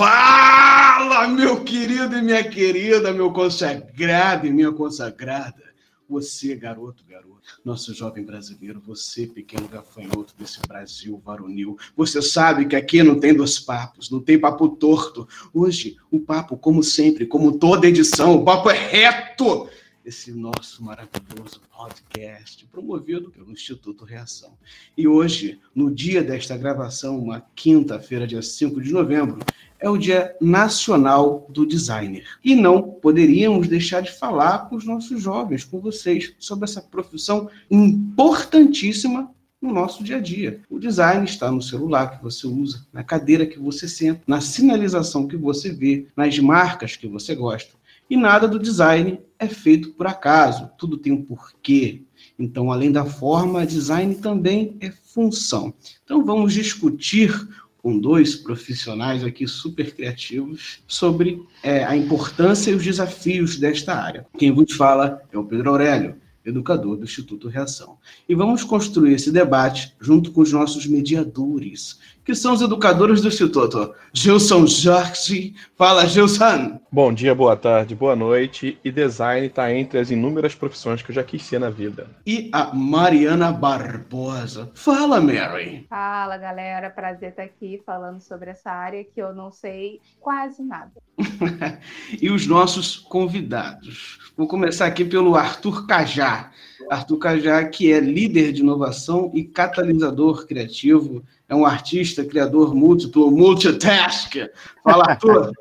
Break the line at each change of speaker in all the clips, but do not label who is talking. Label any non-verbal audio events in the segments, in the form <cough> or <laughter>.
Fala, meu querido e minha querida, meu consagrado e minha consagrada. Você, garoto, garoto, nosso jovem brasileiro, você, pequeno gafanhoto desse Brasil varonil, você sabe que aqui não tem dois papos, não tem papo torto. Hoje, o papo, como sempre, como toda edição, o papo é reto. Esse nosso maravilhoso podcast, promovido pelo Instituto Reação. E hoje, no dia desta gravação, uma quinta-feira, dia 5 de novembro, é o Dia Nacional do Designer. E não poderíamos deixar de falar com os nossos jovens, com vocês, sobre essa profissão importantíssima no nosso dia a dia. O design está no celular que você usa, na cadeira que você senta, na sinalização que você vê, nas marcas que você gosta. E nada do design é feito por acaso, tudo tem um porquê. Então, além da forma, design também é função. Então, vamos discutir com dois profissionais aqui super criativos sobre é, a importância e os desafios desta área. Quem vos fala é o Pedro Aurélio, educador do Instituto Reação. E vamos construir esse debate junto com os nossos mediadores, que são os educadores do Instituto. Gilson Jorge. Fala, Gilson!
Bom dia, boa tarde, boa noite. E design está entre as inúmeras profissões que eu já quis ser na vida.
E a Mariana Barbosa. Fala, Mary!
Fala, galera. Prazer estar aqui falando sobre essa área que eu não sei quase nada. <laughs>
e os nossos convidados. Vou começar aqui pelo Arthur Cajá. Arthur Cajá, que é líder de inovação e catalisador criativo, é um artista, criador múltiplo, multitask. Fala, Arthur! <laughs>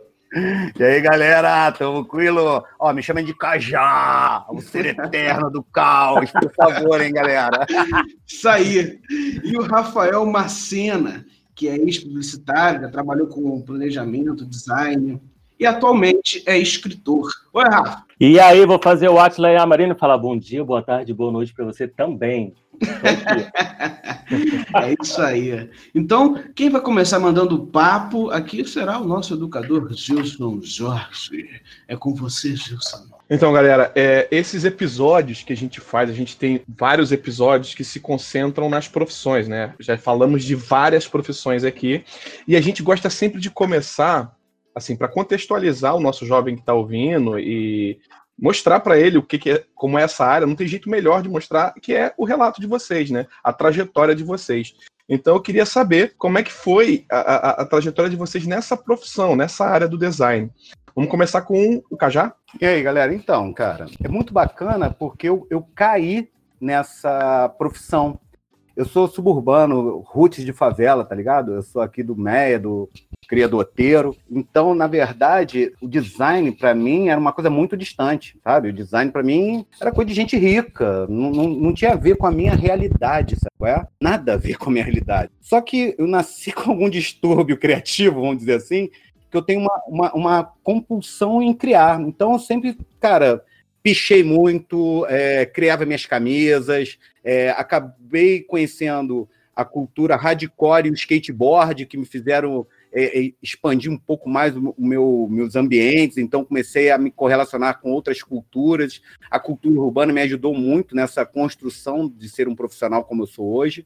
E aí, galera, tranquilo? Ó, me chamem de Cajá, o ser eterno do caos, por favor, hein, galera?
Isso aí. E o Rafael Macena, que é ex-publicitário, já trabalhou com planejamento, design, e atualmente é escritor. Oi, Rafa.
E aí, vou fazer o Atila e a Marina falar bom dia, boa tarde, boa noite para você também. <laughs>
é isso aí. Então, quem vai começar mandando o papo aqui será o nosso educador Gilson Jorge. É com você, Gilson.
Então, galera, é, esses episódios que a gente faz, a gente tem vários episódios que se concentram nas profissões, né? Já falamos de várias profissões aqui e a gente gosta sempre de começar, assim, para contextualizar o nosso jovem que está ouvindo e mostrar para ele o que, que, é, como é essa área. Não tem jeito melhor de mostrar que é o relato de vocês, né? A trajetória de vocês. Então eu queria saber como é que foi a, a, a trajetória de vocês nessa profissão, nessa área do design. Vamos começar com o Cajá?
E aí, galera? Então, cara, é muito bacana porque eu, eu caí nessa profissão. Eu sou suburbano, roots de favela, tá ligado? Eu sou aqui do Meia, do criadoteiro. Então, na verdade, o design para mim era uma coisa muito distante, sabe? O design para mim era coisa de gente rica, não, não, não, tinha a ver com a minha realidade, sabe? É? Nada a ver com a minha realidade. Só que eu nasci <laughs> com algum distúrbio criativo, vamos dizer assim, que eu tenho uma, uma, uma compulsão em criar. Então, eu sempre, cara, pichei muito, é, criava minhas camisas, é, acabei conhecendo a cultura hardcore e o skateboard, que me fizeram é, é, expandir um pouco mais o meu, meus ambientes, então comecei a me correlacionar com outras culturas. A cultura urbana me ajudou muito nessa construção de ser um profissional como eu sou hoje.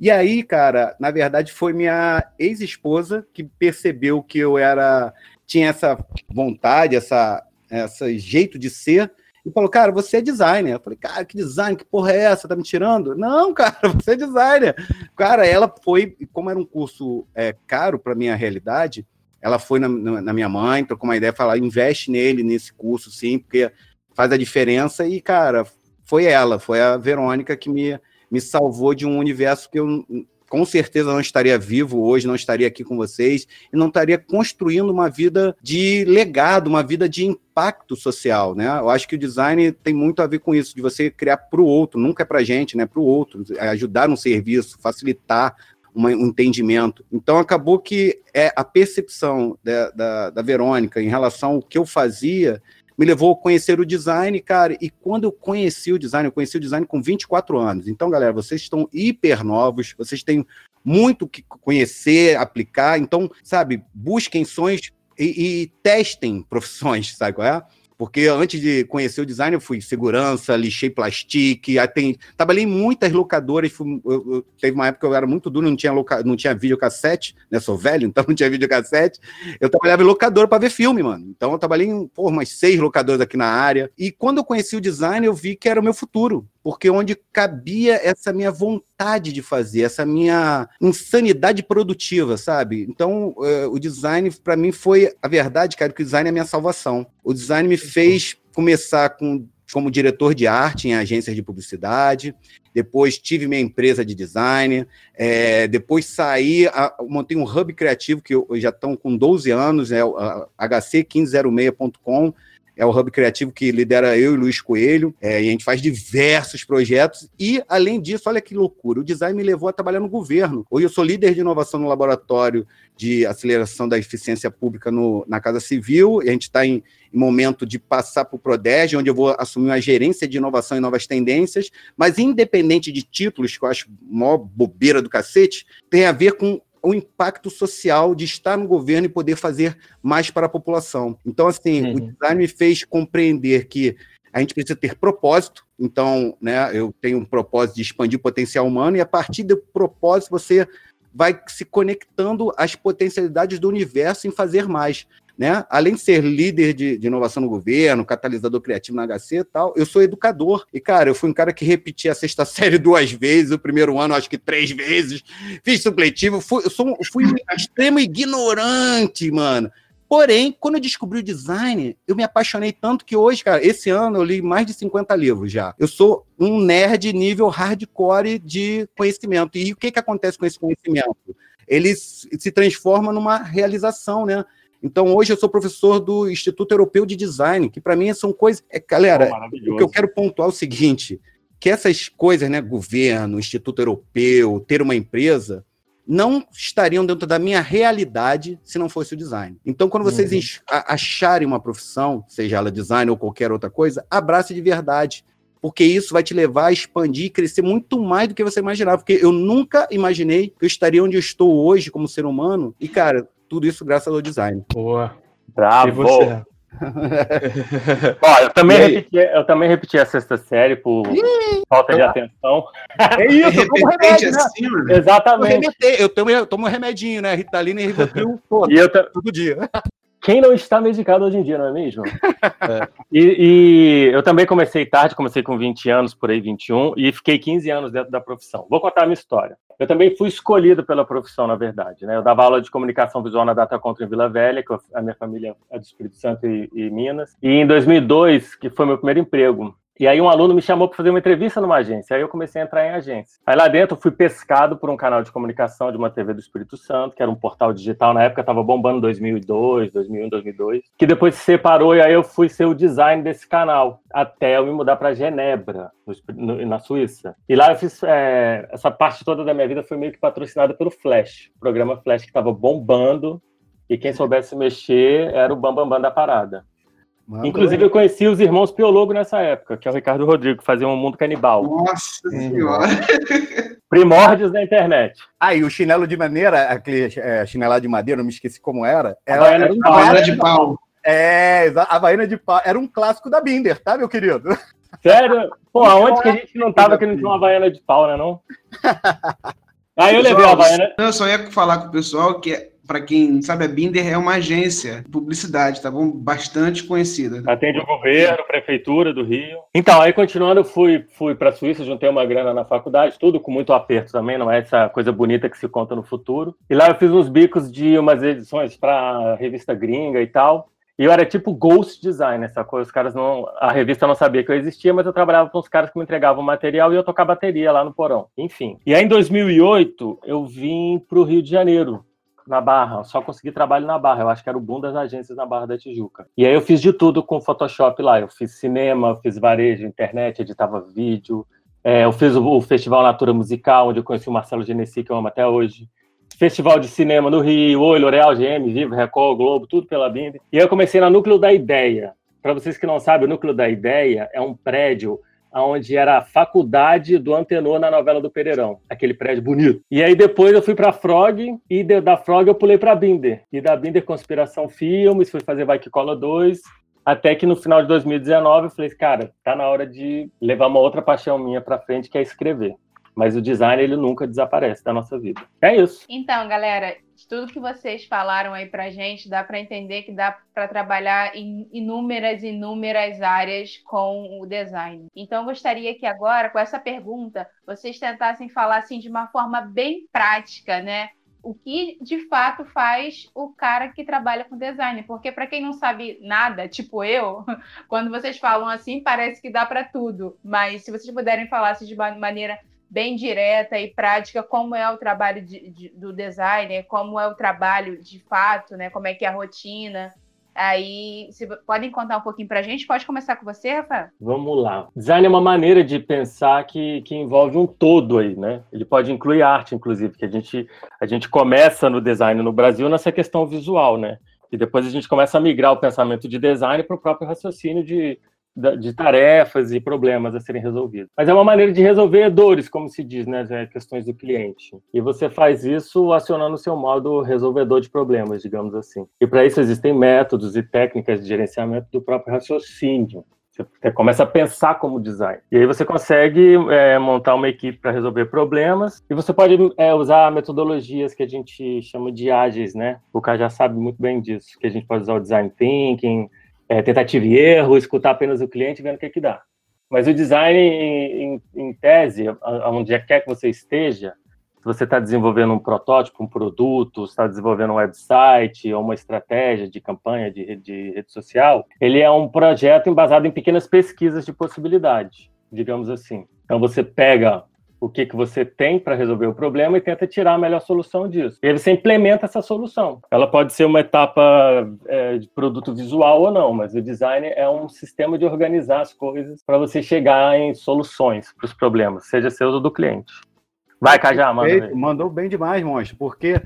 E aí, cara, na verdade foi minha ex-esposa que percebeu que eu era tinha essa vontade, essa, essa jeito de ser, e falou, cara, você é designer. Eu falei, cara, que design, que porra é essa? Tá me tirando? Não, <laughs> cara, você é designer. Cara, ela foi, como era um curso é, caro para minha realidade, ela foi na, na, minha mãe, trocou uma ideia, falou, investe nele, nesse curso, sim, porque faz a diferença. E, cara, foi ela, foi a Verônica que me, me salvou de um universo que eu com certeza não estaria vivo hoje, não estaria aqui com vocês e não estaria construindo uma vida de legado, uma vida de impacto social, né? Eu acho que o design tem muito a ver com isso, de você criar para o outro, nunca é para gente, né? Para o outro, é ajudar no serviço, facilitar um entendimento. Então acabou que é a percepção da, da, da Verônica em relação ao que eu fazia me levou a conhecer o design, cara. E quando eu conheci o design, eu conheci o design com 24 anos. Então, galera, vocês estão hiper novos, vocês têm muito que conhecer, aplicar. Então, sabe, busquem sonhos e, e testem <laughs> profissões, sabe qual é? Porque antes de conhecer o design, eu fui segurança, lixei plastique, atendi, trabalhei em muitas locadoras. Fui, eu, eu, teve uma época que eu era muito duro, não tinha, loca, não tinha videocassete, né? Sou velho, <laughs> então não tinha videocassete. Eu trabalhava em locadora para ver filme, mano. Então eu trabalhei em pô, umas seis locadoras aqui na área. E quando eu conheci o design, eu vi que era o meu futuro porque onde cabia essa minha vontade de fazer, essa minha insanidade produtiva, sabe? Então, uh, o design, para mim, foi a verdade, cara, que o design é a minha salvação. O design me fez começar com, como diretor de arte em agências de publicidade, depois tive minha empresa de design, é, depois saí, a, montei um hub criativo que eu, já estão com 12 anos, é o hc1506.com, é o Hub Criativo que lidera eu e Luiz Coelho, é, e a gente faz diversos projetos. E, além disso, olha que loucura, o design me levou a trabalhar no governo. Hoje eu sou líder de inovação no laboratório de aceleração da eficiência pública no, na Casa Civil, e a gente está em, em, momento de passar para o PRODEG, onde eu vou assumir uma gerência de inovação e novas tendências, mas independente de títulos, que eu acho maior bobeira do cacete, tem a ver com o impacto social de estar no governo e poder fazer mais para a população. Então, assim, uhum. o design me fez compreender que a gente precisa ter propósito. Então, né, eu tenho um propósito de expandir o potencial humano, e a partir do propósito você vai se conectando às potencialidades do universo em fazer mais. Né? Além de ser líder de, de, inovação no governo, catalisador criativo na HC e tal, eu sou educador. E, cara, eu fui um cara que repeti a sexta <laughs> série duas vezes, o primeiro ano, acho que três vezes, fiz supletivo, fui, eu sou, fui um extremo ignorante, mano. Porém, quando eu descobri o design, eu me apaixonei tanto que hoje, cara, esse ano eu li mais de 50 livros já. Eu sou um nerd nível hardcore de conhecimento. E o que, que acontece com esse conhecimento? Ele se transforma numa realização, né? Então, hoje eu sou professor do Instituto Europeu de Design, que para mim são coisas. É, galera, oh, o que eu quero pontuar é o seguinte: que essas coisas, né, governo, Instituto Europeu, ter uma empresa, não estariam dentro da minha realidade se não fosse o design. Então, quando vocês uhum. acharem uma profissão, seja ela design ou qualquer outra coisa, abrace de verdade. Porque isso vai te levar a expandir e crescer muito mais do que você imaginava. Porque eu nunca imaginei que eu estaria onde eu estou hoje como ser humano. E, cara, tudo isso graças ao design.
Boa.
Bravo. E você? <laughs> Ó, eu também, repeti, eu também repeti a sexta série por falta de atenção. <laughs>
É isso, como remédio, né? assim,
Exatamente.
Eu, tomo, eu tomo um remedinho, né? Ritalina e Rivotril
e eu todo dia. <laughs> Quem não está medicado hoje em dia, não é mesmo? <laughs> É. E, e, eu também comecei tarde, comecei com 20 anos, por aí 21, e fiquei 15 anos dentro da profissão. Vou contar a minha história. Eu também fui escolhido pela profissão, na verdade. Né? Eu dava aula de comunicação visual na Data Contra em Vila Velha, que a minha família é do Espírito Santo e, e Minas. E em 2002, que foi meu primeiro emprego, e aí um aluno me chamou para fazer uma entrevista numa agência. Aí eu comecei a entrar em agência. Aí lá dentro eu fui pescado por um canal de comunicação de uma TV do Espírito Santo, que era um portal digital. Na época estava bombando 2002, 2001, 2002. Que depois se separou e aí eu fui ser o design desse canal. Até eu me mudar para Genebra, no, na Suíça. E lá eu fiz... É, essa parte toda da minha vida foi meio que patrocinada pelo Flash. O programa Flash que estava bombando. E quem soubesse mexer era o bambambam bam, bam da parada. Inclusive, eu conheci os irmãos Piologo nessa época, que é o Ricardo Rodrigo, que fazia um mundo canibal.
Nossa senhora! <laughs> <laughs>
Primórdios da internet.
Ah, e o chinelo de maneira, aquele é, chinelado de madeira, não me esqueci como era.
Era, era, era um Havaiana de pau.
É, a Havaiana de pau. Era um clássico da Binder, tá, meu querido? <laughs>
Sério? Pô, aonde que a gente não tava que não tinha uma Havaiana de pau, né, não? Aí eu levei a Havaiana...
Eu só ia falar com o pessoal que para quem sabe, a Binder é uma agência de publicidade, tá bom? Bastante conhecida.
Atende o governo, prefeitura do Rio. Então, aí continuando, fui, fui para a Suíça, juntei uma grana na faculdade, tudo com muito aperto também, não é essa coisa bonita que se conta no futuro. E lá eu fiz uns bicos de umas edições para revista gringa e tal. E eu era tipo ghost design, essa coisa. Os caras não. A revista não sabia que eu existia, mas eu trabalhava com os caras que me entregavam material e eu tocava bateria lá no porão. Enfim. E aí em 2008 eu vim para o Rio de Janeiro na Barra, só consegui trabalho na Barra. Eu acho que era o boom das agências na Barra da Tijuca. E aí eu fiz de tudo com Photoshop lá. Eu fiz cinema, fiz varejo, internet, editava vídeo, É, eu fiz o, o, Festival Natura Musical, onde eu conheci o Marcelo Genesi, que eu amo até hoje. Festival de Cinema no Rio, Oi, L'Oréal, GM, Vivo, Record, Globo, tudo pela Bimbi. E eu comecei na Núcleo da Ideia. Para vocês que não sabem, o Núcleo da Ideia é um prédio onde era a faculdade do Antenor na novela do Pereirão, aquele prédio bonito. E aí depois eu fui para Frog e da Frog eu pulei para Binder. E da Binder Conspiração Filmes, fui fazer Vai que Cola 2, até que no final de 2019 eu falei, cara, tá na hora de levar uma outra paixão minha para frente, que é escrever. Mas o design ele nunca desaparece da nossa vida. É isso.
Então, galera, tudo que vocês falaram aí pra gente, dá para entender que dá para trabalhar em inúmeras, inúmeras áreas com o design. Então, gostaria que agora, com essa pergunta, vocês tentassem falar assim de uma forma bem prática, né? O que de fato faz o cara que trabalha com design? Porque para quem não sabe nada, tipo eu, <laughs> quando vocês falam assim, parece que dá para tudo. Mas se vocês puderem falar assim, de maneira bem direta e prática como é o trabalho de, de, do designer, como é o trabalho de fato, né? Como é que é a rotina. Aí, se podem contar um pouquinho para a gente? Pode começar com você, Rafael?
Vamos lá. Design é uma maneira de pensar que, que envolve um todo aí, né? Ele pode incluir arte, inclusive, que a gente, a gente começa no design no Brasil nessa questão visual, né? E depois a gente começa a migrar o pensamento de design para o próprio raciocínio de de tarefas e problemas a serem resolvidos. Mas é uma maneira de resolver dores, como se diz, né, questões do cliente. E você faz isso acionando o seu modo resolvedor de problemas, digamos assim. E para isso existem métodos e técnicas de gerenciamento do próprio raciocínio. Você começa a pensar como design. E aí você consegue é, montar uma equipe para resolver problemas. E você pode é, usar metodologias que a gente chama de ágeis, né? O cara já sabe muito bem disso. Que a gente pode usar o design thinking, é, tentativa e erro, escutar apenas o cliente vendo o que, é que dá. Mas o design, em, em, tese, onde quer que você esteja, se você está desenvolvendo um protótipo, um produto, está desenvolvendo um website ou uma estratégia de campanha de, de rede social, ele é um projeto embasado em pequenas pesquisas de possibilidade, digamos assim. Então você pega o que, que você tem para resolver o problema e tenta tirar a melhor solução disso. E aí você implementa essa solução. Ela pode ser uma etapa é, de produto visual ou não, mas o design é um sistema de organizar as coisas para você chegar em soluções para os problemas, seja seu ou do cliente. Vai, Cajá, manda.
Mandou bem demais, monstro, porque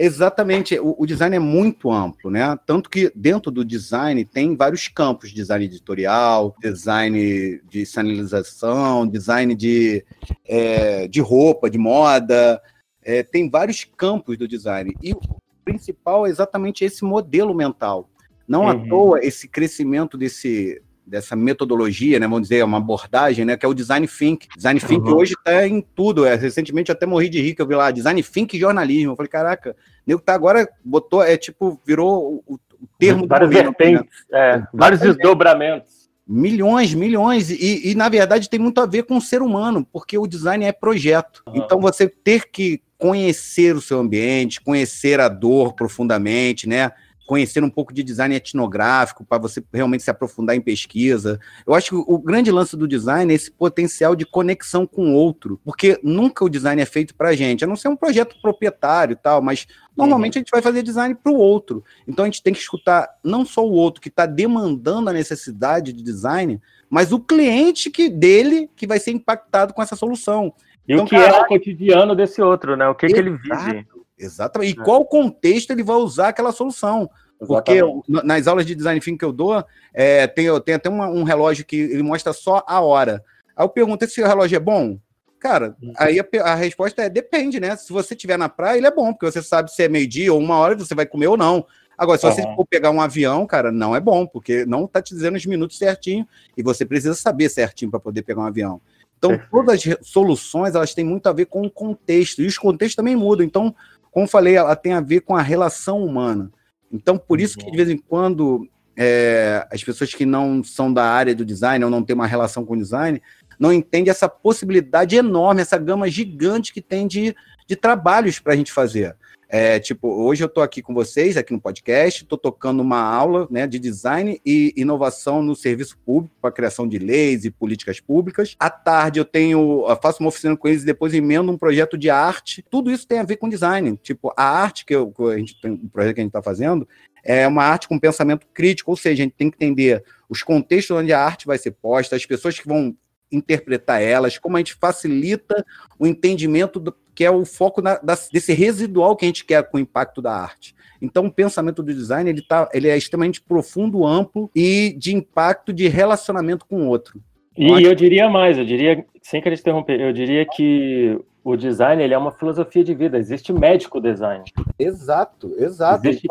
Exatamente, o, o, design é muito amplo, né? Tanto que dentro do design tem vários campos: design editorial, design de sinalização, design de, é, de roupa, de moda. É, tem vários campos do design. E o principal é exatamente esse modelo mental. Não uhum. à toa esse crescimento desse, dessa metodologia, né, vamos dizer, uma abordagem, né, que é o design think. Design think uhum. hoje está em tudo. É, recentemente até morri de que eu vi lá design think jornalismo. Eu falei, caraca, nego tá agora botou, é tipo, virou o, o termo
várias do vertentes, né? é, vários desdobramentos.
Milhões, milhões, e, e, na verdade tem muito a ver com o ser humano, porque o design é projeto. Uhum. Então você ter que conhecer o seu ambiente, conhecer a dor profundamente, né? Conhecer um pouco de design etnográfico, para você realmente se aprofundar em pesquisa. Eu acho que o grande lance do design é esse potencial de conexão com o outro, porque nunca o design é feito para a gente, a não ser um projeto proprietário e tal, mas normalmente uhum. a gente vai fazer design para o outro. Então a gente tem que escutar não só o outro que está demandando a necessidade de design, mas o cliente que dele que vai ser impactado com essa solução.
E então, o que cara... é o cotidiano desse outro, né? O que, que ele vive.
Exatamente. E é. qual contexto ele vai usar aquela solução? Porque nas aulas de design thinking que eu dou, é, tem, tem até uma, um relógio que ele mostra só a hora. Aí eu pergunto se o relógio é bom. Cara, uhum. aí a, a, resposta é depende, né? Se você estiver na praia, ele é bom, porque você sabe se é meio-dia ou uma hora você vai comer ou não. Agora, se uhum. você for pegar um avião, cara, não é bom, porque não está te dizendo os minutos certinho e você precisa saber certinho para poder pegar um avião. Então, todas as soluções, elas têm muito a ver com o contexto, e os contextos também mudam. Então, como falei, ela tem a ver com a relação humana. Então, por isso que de vez em quando é, as pessoas que não são da área do design ou não têm uma relação com o design não entendem essa possibilidade enorme, essa gama gigante que tem de, de trabalhos para a gente fazer. É, tipo, hoje eu estou aqui com vocês, aqui no podcast, estou tocando uma aula né, de design e inovação no serviço público, para criação de leis e políticas públicas. À tarde eu tenho, eu faço uma oficina com eles e depois emendo um projeto de arte. Tudo isso tem a ver com design. Tipo, a arte que, eu, a gente tem, o projeto que a gente está fazendo é uma arte com pensamento crítico, ou seja, a gente tem que entender os contextos onde a arte vai ser posta, as pessoas que vão interpretar elas, como a gente facilita o entendimento do, que é o foco na, da, desse residual que a gente quer com o impacto da arte. Então, o pensamento do design ele, tá, ele é extremamente profundo, amplo e de impacto de relacionamento com o outro.
E eu, eu diria mais, eu diria, sem querer te interromper, eu diria que o design ele é uma filosofia de vida. Existe médico design.
Exato, exato.
Existe,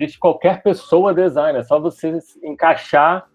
existe qualquer pessoa designer. É só você encaixar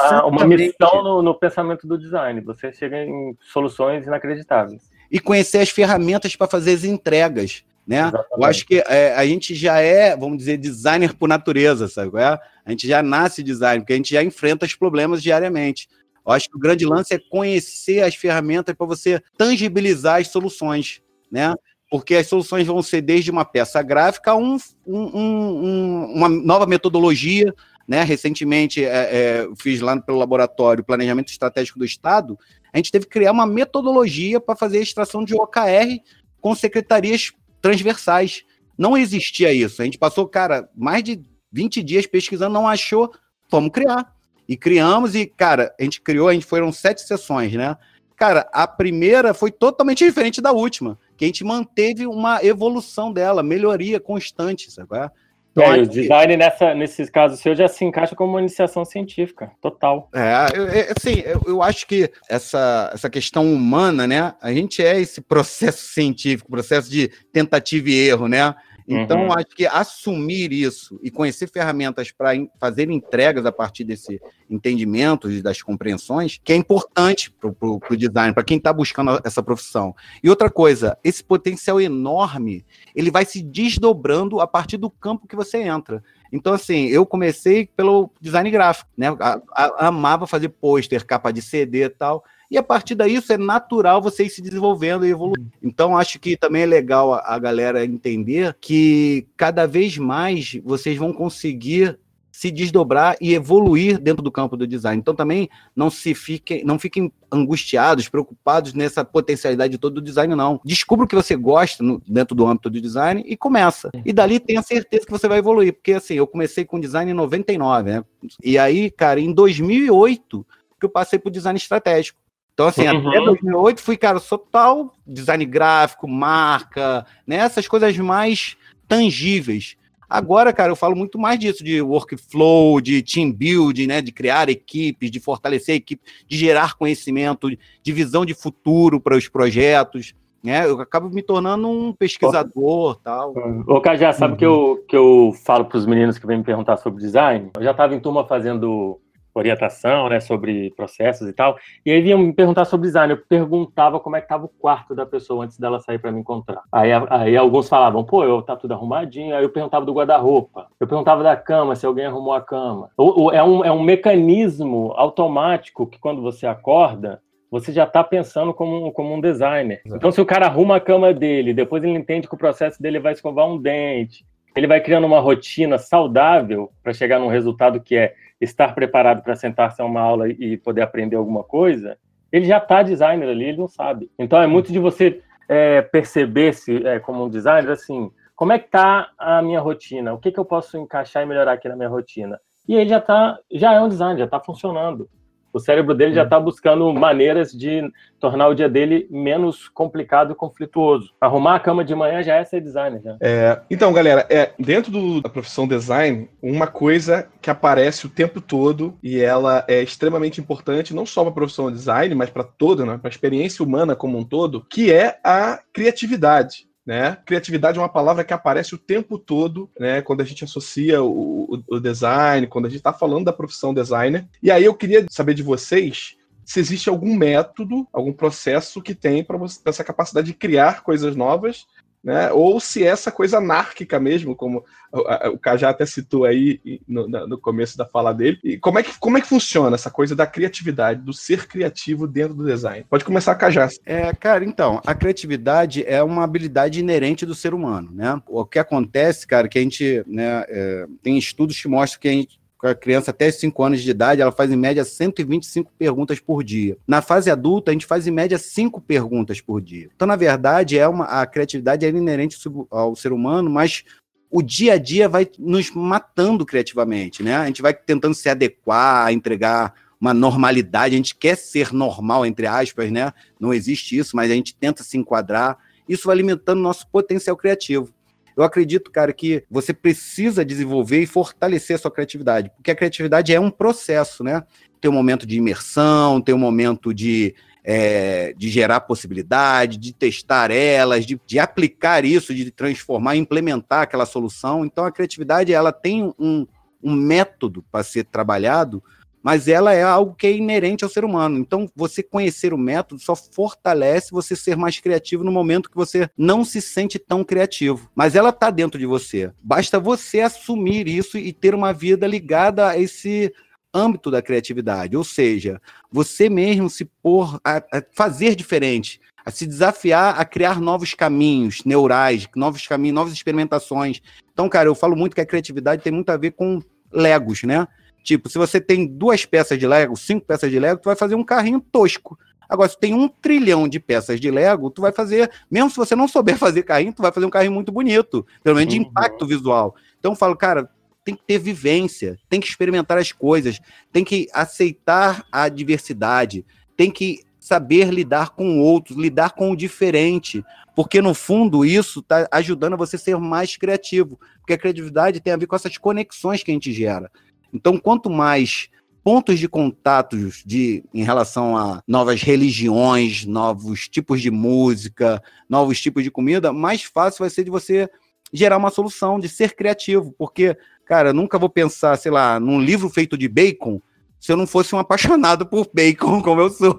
a, uma missão no, no, pensamento do design. Você chega em soluções inacreditáveis.
E conhecer as ferramentas para fazer as entregas. Né? Eu acho que é, a gente já é, vamos dizer, designer por natureza, sabe? É? A gente já nasce designer, porque a gente já enfrenta os problemas diariamente. Eu acho que o grande lance é conhecer as ferramentas para você tangibilizar as soluções, né? Porque as soluções vão ser desde uma peça gráfica a um, um, um, uma nova metodologia, né? Recentemente, é, é, fiz lá pelo laboratório Planejamento Estratégico do Estado, a gente teve que criar uma metodologia para fazer a extração de OKR com secretarias transversais. Não existia isso. A gente passou, cara, mais de 20 dias pesquisando, não achou, vamos criar. E criamos, e, cara, a gente criou, a gente foram sete sessões, né? Cara, a primeira foi totalmente diferente da última, que a gente manteve uma evolução dela, melhoria constante, sabe?
Então, é, o design nessa, nesses casos seu já se encaixa como uma iniciação científica, total.
É, assim, eu, eu, acho que essa, essa questão humana, né? A gente é esse processo científico, processo de tentativa e erro, né? Então, uhum. acho que assumir isso e conhecer ferramentas para fazer entregas a partir desse entendimento e das compreensões, que é importante para o design, para quem está buscando essa profissão. E outra coisa, esse potencial enorme, ele vai se desdobrando a partir do campo que você entra. Então, assim, eu comecei pelo design gráfico, né? A, a, amava fazer pôster, capa de CD e tal e a partir daí isso é natural você ir se desenvolvendo e evoluindo. Então, acho que também é legal a, a galera entender que cada vez mais vocês vão conseguir se desdobrar e evoluir dentro do campo do design. Então também não se fiquem, não fiquem angustiados, preocupados nessa potencialidade toda do design não. Descubra o que você gosta no, dentro do âmbito do design e começa. E dali tenha certeza que você vai evoluir, porque assim, eu comecei com design em 99, né? E aí, cara, em 2008 que eu passei para o design estratégico. Então, assim, uhum. até 2008 fui, cara, total design gráfico, marca, né? Essas coisas mais tangíveis. Agora, cara, eu falo muito mais disso, de workflow, de team building, né? De criar equipes, de fortalecer a equipe, de gerar conhecimento, de visão de futuro para os projetos. Né? Eu acabo me tornando um pesquisador oh. tal.
Ô, Cajá, sabe uhum. que, eu, que eu falo para os meninos que vêm me perguntar sobre design? Eu já estava em turma fazendo orientação, né, sobre processos e tal. E aí vinham me perguntar sobre design. Eu perguntava como é que estava o quarto da pessoa antes dela sair para me encontrar. Aí, aí alguns falavam, pô, eu tá tudo arrumadinho. Aí eu perguntava do guarda-roupa. Eu perguntava da cama, se alguém arrumou a cama. é, um, é um mecanismo automático que quando você acorda, você já está pensando como, como um designer. Então, se o cara arruma a cama dele, depois ele entende que o processo dele vai escovar um dente, ele vai criando uma rotina saudável para chegar num resultado que é estar preparado para sentar-se a uma aula e poder aprender alguma coisa, ele já está designer ali, ele não sabe. Então é muito de você é, perceber-se é, como um designer, assim, como é que está a minha rotina? O que, que eu posso encaixar e melhorar aqui na minha rotina? E ele já tá, já é um design, já está funcionando. O cérebro dele já está buscando maneiras de tornar o dia dele menos complicado e conflituoso. Arrumar a cama de manhã já é ser designer. Já.
É, então, galera, é, dentro do, da profissão design, uma coisa que aparece o tempo todo e ela é extremamente importante, não só para a profissão design, mas para toda, né, para a experiência humana como um todo, que é a criatividade. Né? Criatividade é uma palavra que aparece o tempo todo, né? Quando a gente associa o, o, o design, quando a gente está falando da profissão designer. E aí eu queria saber de vocês se existe algum método, algum processo que tem para essa capacidade de criar coisas novas né? Ou se essa coisa anárquica mesmo, como o Cajá até citou aí no, no, começo da fala dele. E como é, que, como é que funciona essa coisa da criatividade, do ser criativo dentro do design? Pode começar, Cajá.
É, cara, então, a criatividade é uma habilidade inerente do ser humano, né? O que acontece, cara, que a gente, né, é, tem estudos que mostram que a gente a criança até 5 anos de idade, ela faz em média 125 perguntas por dia. Na fase adulta, a gente faz em média 5 perguntas por dia. Então, na verdade, é uma, a criatividade é inerente ao ser humano, mas o dia a dia vai nos matando criativamente, né? A gente vai tentando se adequar, entregar uma normalidade, a gente quer ser normal, entre aspas, né? Não existe isso, mas a gente tenta se enquadrar. Isso vai alimentando nosso potencial criativo. Eu acredito, cara, que você precisa desenvolver e fortalecer a sua criatividade, porque a criatividade é um processo, né? Tem um momento de imersão, tem um momento de, é, de gerar possibilidade, de testar elas, de, de aplicar isso, de transformar, implementar aquela solução. Então, a criatividade ela tem um, um método para ser trabalhado mas ela é algo que é inerente ao ser humano. Então, você conhecer o método só fortalece você ser mais criativo no momento que você não se sente tão criativo. Mas ela está dentro de você. Basta você assumir isso e ter uma vida ligada a esse âmbito da criatividade, ou seja, você mesmo se pôr a, a fazer diferente, a se desafiar a criar novos caminhos neurais, novos caminhos, novas experimentações. Então, cara, eu falo muito que a criatividade tem muito a ver com legos, né? Tipo, se você tem duas peças de Lego, cinco peças de Lego, tu vai fazer um carrinho tosco. Agora, se tem um trilhão de peças de Lego, tu vai fazer, mesmo se você não souber <laughs> fazer carrinho, tu vai fazer um carrinho muito bonito, pelo menos de uhum. impacto visual. Então eu falo, cara, tem que ter vivência, tem que experimentar as coisas, tem que aceitar a diversidade, tem que saber lidar com outros, lidar com o diferente, porque no fundo isso está ajudando a você ser mais criativo, porque a criatividade tem a ver com essas conexões que a gente gera. Então, quanto mais pontos de contatos de, em relação a novas religiões, novos tipos de música, novos tipos de comida, mais fácil vai ser de você gerar uma solução, de ser criativo, porque, cara, nunca vou pensar, sei lá, num livro feito de bacon se eu não fosse um apaixonado por bacon, <laughs> como eu sou.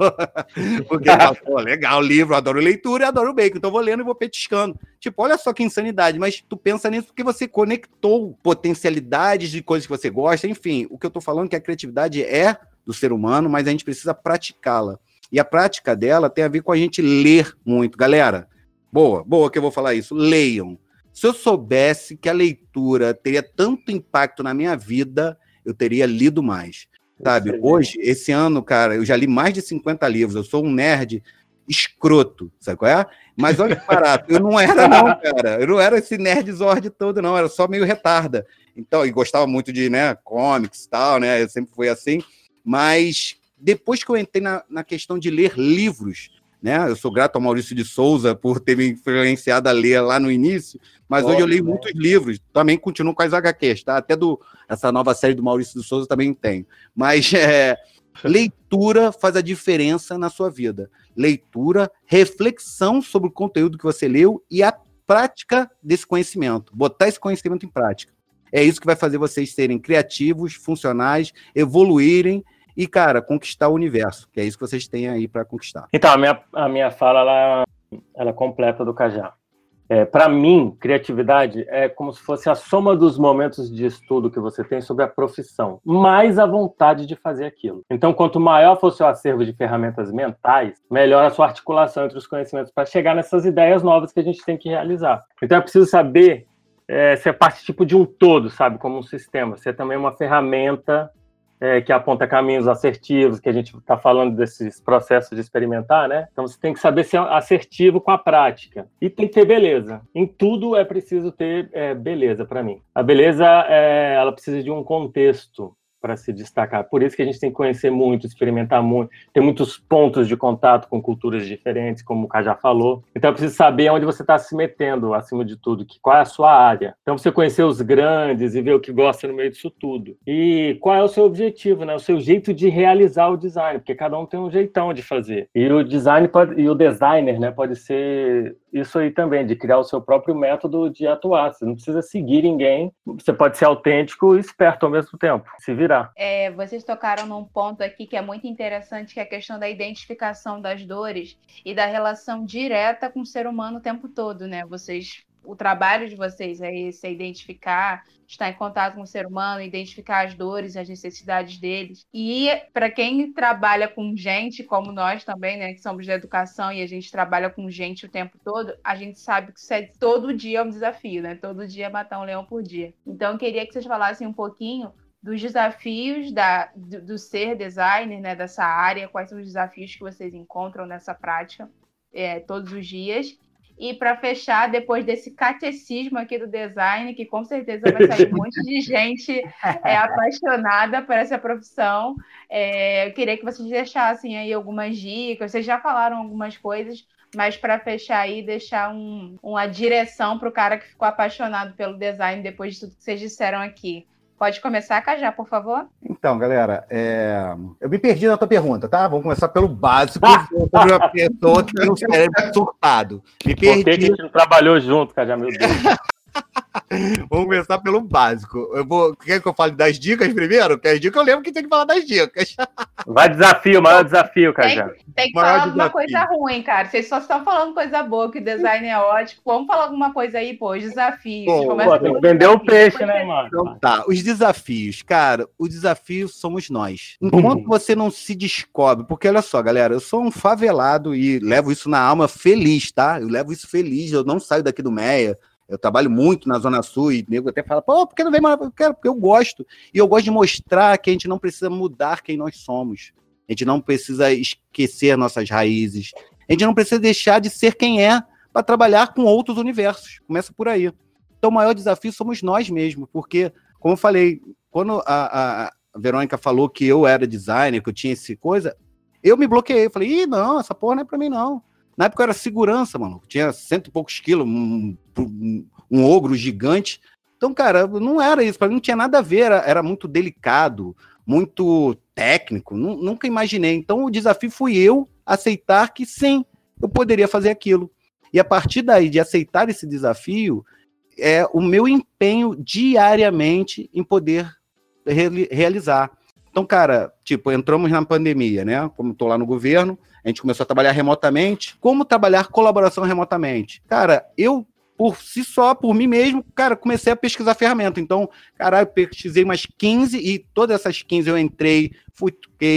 Porque, <laughs> pô, legal, livro, adoro leitura e adoro bacon. Então vou lendo e vou petiscando. Tipo, olha só que insanidade, mas tu pensa nisso porque você conectou potencialidades de coisas que você gosta. Enfim, o que eu tô falando é que a criatividade é do ser humano, mas a gente precisa praticá-la. E a prática dela tem a ver com a gente ler muito. Galera, boa, boa que eu vou falar isso. Leiam. Se eu soubesse que a leitura teria tanto impacto na minha vida, eu teria lido mais. Sabe, hoje, esse ano, cara, eu já li mais de 50 livros. Eu sou um nerd escroto, sabe qual é? Mas olha que barato, eu não era, não, <laughs> cara. Eu não era esse nerd zord todo, não. Era só meio retarda. Então, e gostava muito de, né, comics e tal, né? Eu sempre fui assim. Mas depois que eu entrei na, na questão de ler livros, né? Eu sou grato ao Maurício de Souza por ter me influenciado a ler lá no início, mas hoje eu leio muitos livros, também continuo com as HQs, tá? Até do essa nova série do Maurício de Souza também tenho. Mas é, <laughs> leitura faz a diferença na sua vida. Leitura, reflexão sobre o conteúdo que você leu e a prática desse conhecimento, botar esse conhecimento em prática. É isso que vai fazer vocês serem criativos, funcionais, evoluírem e, cara, conquistar o universo, que é isso que vocês têm aí para conquistar.
Então, a minha, a minha fala, ela, ela é completa do Cajá. É, para mim, criatividade é como se fosse a soma dos momentos de estudo que você tem sobre a profissão, mais a vontade de fazer aquilo. Então, quanto maior for o seu acervo de ferramentas mentais, melhor a sua articulação entre os conhecimentos para chegar nessas ideias novas que a gente tem que realizar. Então, é preciso saber é, ser parte tipo de um todo, sabe, como um sistema. Ser também uma ferramenta é, que aponta caminhos assertivos, que a gente está falando desses processos de experimentar, né? Então você tem que saber ser assertivo com a prática. E tem que ter beleza. Em tudo é preciso ter é, beleza para mim. A beleza, é, ela precisa de um contexto para se destacar. Por isso que a gente tem que conhecer muito, experimentar muito, ter muitos pontos de contato com culturas diferentes, como o Cá já falou. Então, é preciso saber onde você está se metendo, acima de tudo, que, qual é a sua área. Então, você conhecer os grandes e ver o que gosta no meio disso tudo. E qual é o seu objetivo, né? O seu jeito de realizar o design, porque cada um tem um jeitão de fazer. E o design pode, e o designer, né, pode ser isso aí também, de criar o seu próprio método de atuar. Você não precisa seguir ninguém, você pode ser autêntico e esperto ao mesmo tempo, se virar.
É, vocês tocaram num ponto aqui que é muito interessante, que é a questão da identificação das dores e da relação direta com o ser humano o tempo todo, né? Vocês o trabalho de vocês é esse, é identificar, estar em contato com o ser humano, identificar as dores, as necessidades deles. E para quem trabalha com gente, como nós também, né, que somos da educação e a gente trabalha com gente o tempo todo, a gente sabe que isso é todo dia um desafio, né? Todo dia matar um leão por dia. Então, eu queria que vocês falassem um pouquinho dos desafios da, do, do, ser designer, né, dessa área, quais são os desafios que vocês encontram nessa prática é, todos os dias E para fechar, depois desse catecismo aqui do design, que com certeza vai sair <laughs> um monte de gente é, apaixonada por essa profissão, é, eu queria que vocês deixassem aí algumas dicas. Vocês já falaram algumas coisas, mas para fechar aí, deixar um, uma direção para o cara que ficou apaixonado pelo design depois de tudo que vocês disseram aqui. Pode começar, Cajá, por favor?
Então, galera, é... eu me perdi na tua pergunta, tá? Vamos começar pelo básico sobre uma pessoa que tem um cérebro surtado. Me perdi.
Por que a gente não trabalhou junto, Cajá, meu Deus? <laughs>
Vamos começar pelo básico. Eu vou... Quer que eu fale das dicas primeiro? Porque as dicas eu lembro que tem que falar das dicas. <laughs>
Vai desafio, maior desafio, Cajá.
Tem, tem que falar alguma coisa ruim, cara. Vocês só estão falando coisa boa, que o design é ótimo. Vamos falar alguma coisa aí, pô, os desafios.
Pô, pô, tem que vender o peixe, né, mano?
Então tá, os desafios. Cara, o desafio somos nós. Enquanto você não se descobre, porque olha só, galera, eu sou um favelado e levo isso na alma feliz, tá? Eu levo isso feliz, eu não saio daqui do Meia. Eu trabalho muito na Zona Sul e nego até fala, pô, por que não vem mais? Eu quero, porque eu gosto. E eu gosto de mostrar que a gente não precisa mudar quem nós somos. A gente não precisa esquecer nossas raízes. A gente não precisa deixar de ser quem é para trabalhar com outros universos. Começa por aí. Então, o maior desafio somos nós mesmos, porque, como eu falei, quando a, a Verônica falou que eu era designer, que eu tinha esse coisa, eu me bloqueei. Eu falei, ih, não, essa porra não é para mim, não. Na época era segurança, mano. Tinha cento e poucos quilos, um, um, um ogro gigante. Então, cara, não era isso. Para mim não tinha nada a ver. Era, era muito delicado, muito técnico. Nunca imaginei. Então, o desafio fui eu aceitar que sim, eu poderia fazer aquilo. E a partir daí, de aceitar esse desafio, é o meu empenho diariamente em poder re realizar. Então, cara, tipo, entramos na pandemia, né? Como estou lá no governo, a gente começou a trabalhar remotamente. Como trabalhar colaboração remotamente? Cara, eu por si só, por mim mesmo, cara, comecei a pesquisar ferramenta. Então, caralho, pesquisei umas 15 e todas essas 15 eu entrei, fui,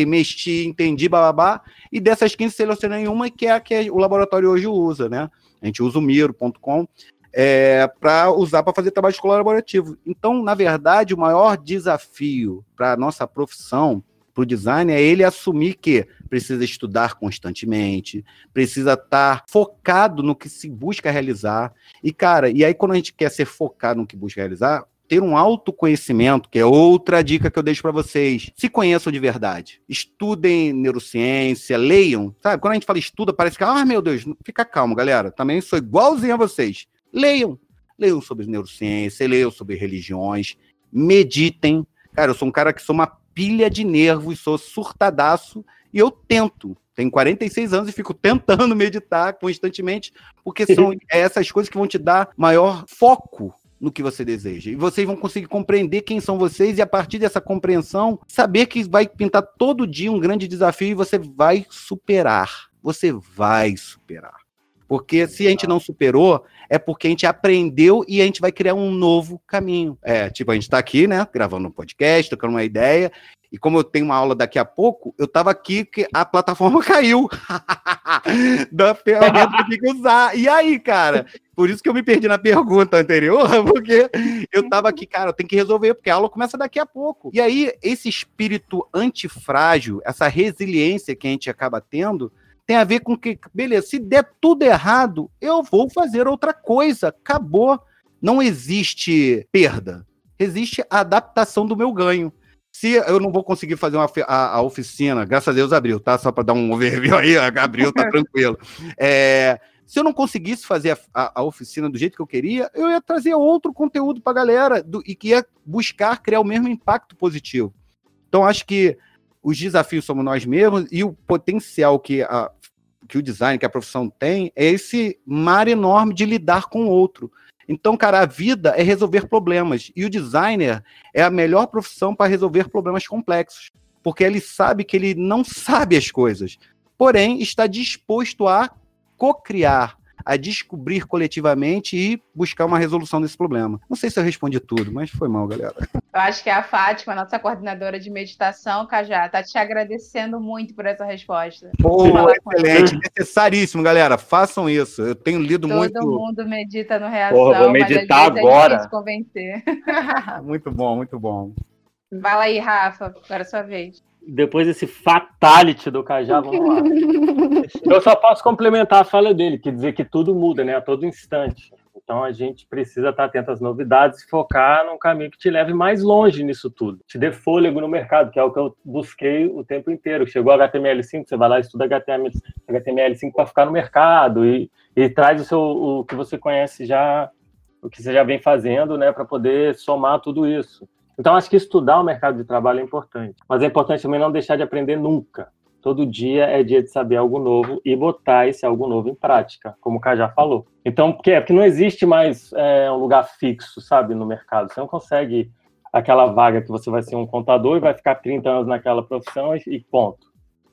mexi, entendi, bababá, e dessas 15 selecionei uma que é a que o laboratório hoje usa, né? A gente usa o miro.com é, para usar para fazer trabalho colaborativo. Então, na verdade, o maior desafio para a nossa profissão para o design é ele assumir que precisa estudar constantemente, precisa estar tá focado no que se busca realizar. E, cara, e aí quando a gente quer ser focado no que busca realizar, ter um autoconhecimento, que é outra dica que eu deixo para vocês. Se conheçam de verdade. Estudem neurociência, leiam. Sabe, quando a gente fala estuda, parece que, ah, meu Deus, fica calmo, galera. Também sou igualzinho a vocês. Leiam. Leiam sobre neurociência, leiam sobre religiões, meditem. Cara, eu sou um cara que sou uma pilha de nervos, sou surtadaço e eu tento. Tenho 46 anos e fico tentando <laughs> meditar constantemente, porque são <laughs> essas coisas que vão te dar maior foco no que você deseja. E vocês vão conseguir compreender quem são vocês e a partir dessa compreensão, saber que vai pintar todo dia um grande desafio e você vai superar. Você vai superar. Porque se a gente não superou, é porque a gente aprendeu e a gente vai criar um novo caminho. É, tipo, a gente está aqui, né, gravando um podcast, tocando uma ideia, e como eu tenho uma aula daqui a pouco, eu estava aqui que a plataforma <laughs> caiu <laughs> da ferramenta que que usar. E aí, cara? Por isso que eu me perdi na pergunta anterior, <laughs> porque eu estava aqui, cara, eu tenho que resolver, porque a aula começa daqui a pouco. E aí, esse espírito antifrágil, essa resiliência que a gente acaba tendo, tem a ver com que, beleza, se der tudo errado, eu vou fazer outra coisa. Acabou. Não existe perda. Existe a adaptação do meu ganho. Se eu não vou conseguir fazer uma, a, a, oficina, graças a Deus abriu, tá? Só para dar um overview aí, <laughs> abriu, tá <laughs> tranquilo. É, se eu não conseguisse fazer a, a, a, oficina do jeito que eu queria, eu ia trazer outro conteúdo para a galera do, e que ia buscar criar o mesmo impacto positivo. Então, acho que os desafios somos nós mesmos e o potencial que a, que o design, que a profissão tem, é esse mar enorme de lidar com o outro. Então, cara, a vida é resolver problemas. E o designer é a melhor profissão para resolver problemas complexos. Porque ele sabe que ele não sabe as coisas. Porém, está disposto a co-criar a descobrir coletivamente e buscar uma resolução desse problema. Não sei se eu respondi tudo, mas foi mal, galera.
Eu acho que a Fátima, nossa coordenadora de meditação, Cajá, tá te agradecendo muito por essa resposta.
Pô, excelente, necessaríssimo, galera. Façam isso. Eu tenho lido
Todo
muito.
Todo mundo medita no reação.
Porra, vou meditar agora. É
convencer. <laughs> <laughs>
muito bom, muito bom.
Vai lá aí, Rafa, agora é sua vez.
Depois desse fatality do Cajá, vamos lá. <laughs> Eu só posso complementar a fala dele, que dizer que tudo muda, né? A todo instante. Então a gente precisa estar atento às novidades e focar num caminho que te leve mais longe nisso tudo. Te dê fôlego no mercado, que é o que eu busquei o tempo inteiro. Chegou HTML5, você vai lá e estuda HTML5 para ficar no mercado e, e traz o, seu, o que você conhece já, o que você já vem fazendo, né, para poder somar tudo isso. Então acho que estudar o mercado de trabalho é importante, mas é importante também não deixar de aprender nunca. Todo dia é dia de saber algo novo e botar esse algo novo em prática, como o Cajá falou. Então, porque, é, porque não existe mais é, um lugar fixo, sabe, no mercado. Você não consegue aquela vaga que você vai ser um contador e vai ficar 30 anos naquela profissão e, e ponto.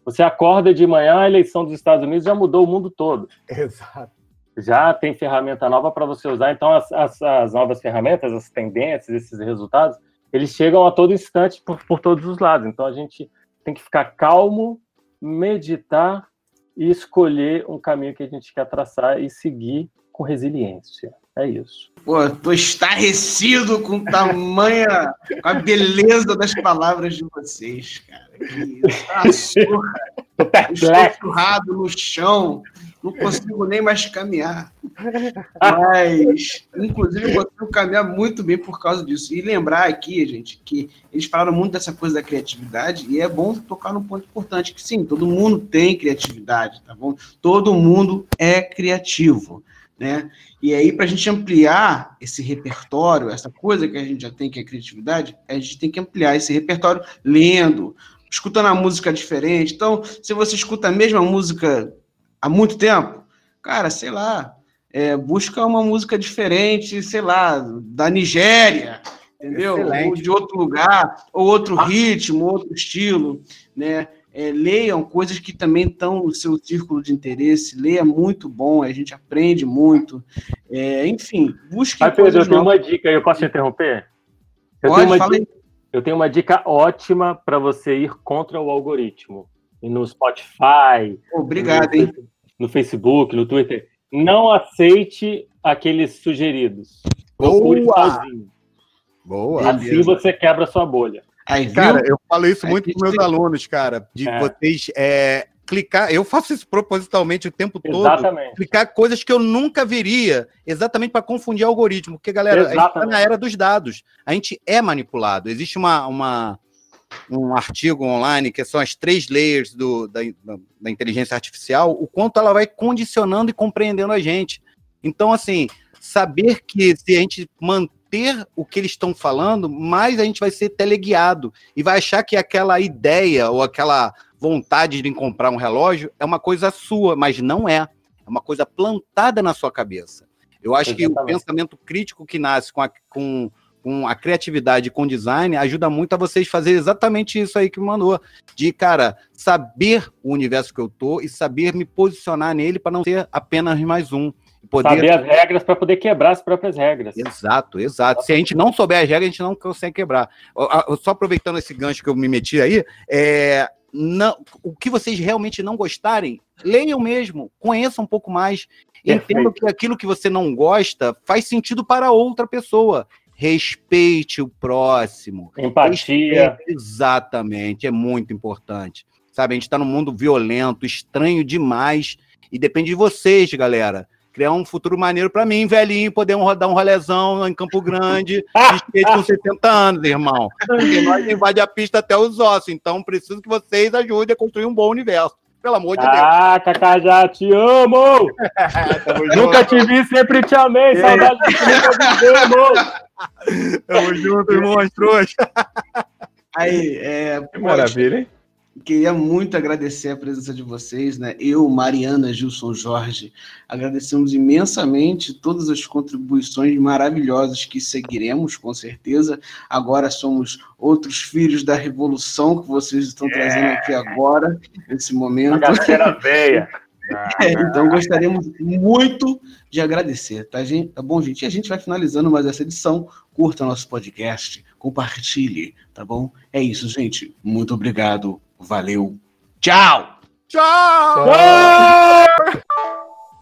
Você acorda de manhã, a eleição dos Estados Unidos já mudou o mundo todo.
Exato.
Já tem ferramenta nova para você usar. Então, as, as, as, novas ferramentas, as tendências, esses resultados, eles chegam a todo instante por, por todos os lados. Então, a gente tem que ficar calmo meditar e escolher um caminho que a gente quer traçar e seguir com resiliência. É isso.
Pô, tô estarrecido com tamanha, com a beleza das palavras de vocês, cara. Que isso, tá Estou surrado no chão, não consigo nem mais caminhar. Mas, inclusive, eu consigo caminhar muito bem por causa disso. E lembrar aqui, gente, que eles falaram muito dessa coisa da criatividade e é bom tocar num ponto importante, que sim, todo mundo tem criatividade, tá bom? Todo mundo é criativo, né? E aí, para a gente ampliar esse repertório, essa coisa que a gente já tem, que é criatividade, a gente tem que ampliar esse repertório lendo, escutando a música diferente. Então, se você escuta a mesma música há muito tempo, cara, sei lá, é, busca uma música diferente, sei lá, da Nigéria, entendeu? Excelente. Ou de outro lugar, ou outro ritmo, outro estilo, né? É, leiam coisas que também estão no seu círculo de interesse, leia muito bom, a gente aprende muito. É, enfim, busque.
Mas, Pedro, eu tenho uma dica, eu posso te interromper? Eu, Pode, tenho, uma dica, eu tenho uma dica ótima para você ir contra o algoritmo no Spotify.
Obrigado, no, hein?
No Facebook, no Twitter. Não aceite aqueles sugeridos. Procure
Boa! sozinho. Boa.
Assim beleza. você quebra a sua bolha.
Aí, cara, eu falo isso muito com meus tem... alunos, cara, de é. vocês é, clicar. Eu faço isso propositalmente o tempo todo. Exatamente. Clicar coisas que eu nunca veria, exatamente para confundir algoritmo. Porque, galera, exatamente. a gente está na era dos dados. A gente é manipulado. Existe uma, uma, um artigo online que são as três layers do, da, da inteligência artificial, o quanto ela vai condicionando e compreendendo a gente. Então, assim, saber que se a gente manter o que eles estão falando, mais a gente vai ser teleguiado e vai achar que aquela ideia ou aquela vontade de comprar um relógio é uma coisa sua, mas não é. É uma coisa plantada na sua cabeça. Eu acho Exatamente. que o pensamento crítico que nasce com, a, com com a criatividade, com design, ajuda muito a vocês fazer exatamente isso aí que mandou. De, cara, saber o universo que eu tô e saber me posicionar nele para não ser apenas mais um.
Poder... Saber as regras para poder quebrar as próprias regras.
Exato, exato. Se a gente não souber as regras, a gente não consegue quebrar. Só aproveitando esse gancho que eu me meti aí, é, não, o que vocês realmente não gostarem, leiam mesmo, conheçam um pouco mais, entendam que aquilo que você não gosta faz sentido para outra pessoa respeite o próximo.
Empatia.
Respeite, exatamente, é muito importante. Sabe, a gente está num mundo violento, estranho demais, e depende de vocês, galera. Criar um futuro maneiro para mim, velhinho, poder rodar um rolezão em Campo Grande, de com 70 anos, irmão. Porque nós invade a pista até os ossos, então preciso que vocês ajudem a construir um bom universo. Pelo amor de Deus.
Ah, Cacá, já te amo! <laughs> nunca te vi, sempre te amei. É. Saudade de nunca
Tamo junto, irmão, trouxa.
Aí, é,
que maravilha, hein?
Queria muito agradecer a presença de vocês, né? Eu, Mariana, Gilson Jorge, agradecemos imensamente todas as contribuições maravilhosas que seguiremos, com certeza. Agora somos outros filhos da revolução que vocês estão trazendo aqui agora, nesse momento.
A <laughs> veia.
É, então gostaríamos muito de agradecer, tá, gente? Tá bom, gente? E a gente vai finalizando mais essa edição. Curta nosso podcast, compartilhe, tá bom? É isso, gente. Muito obrigado. Valeu. Tchau!
Tchau! Tchau!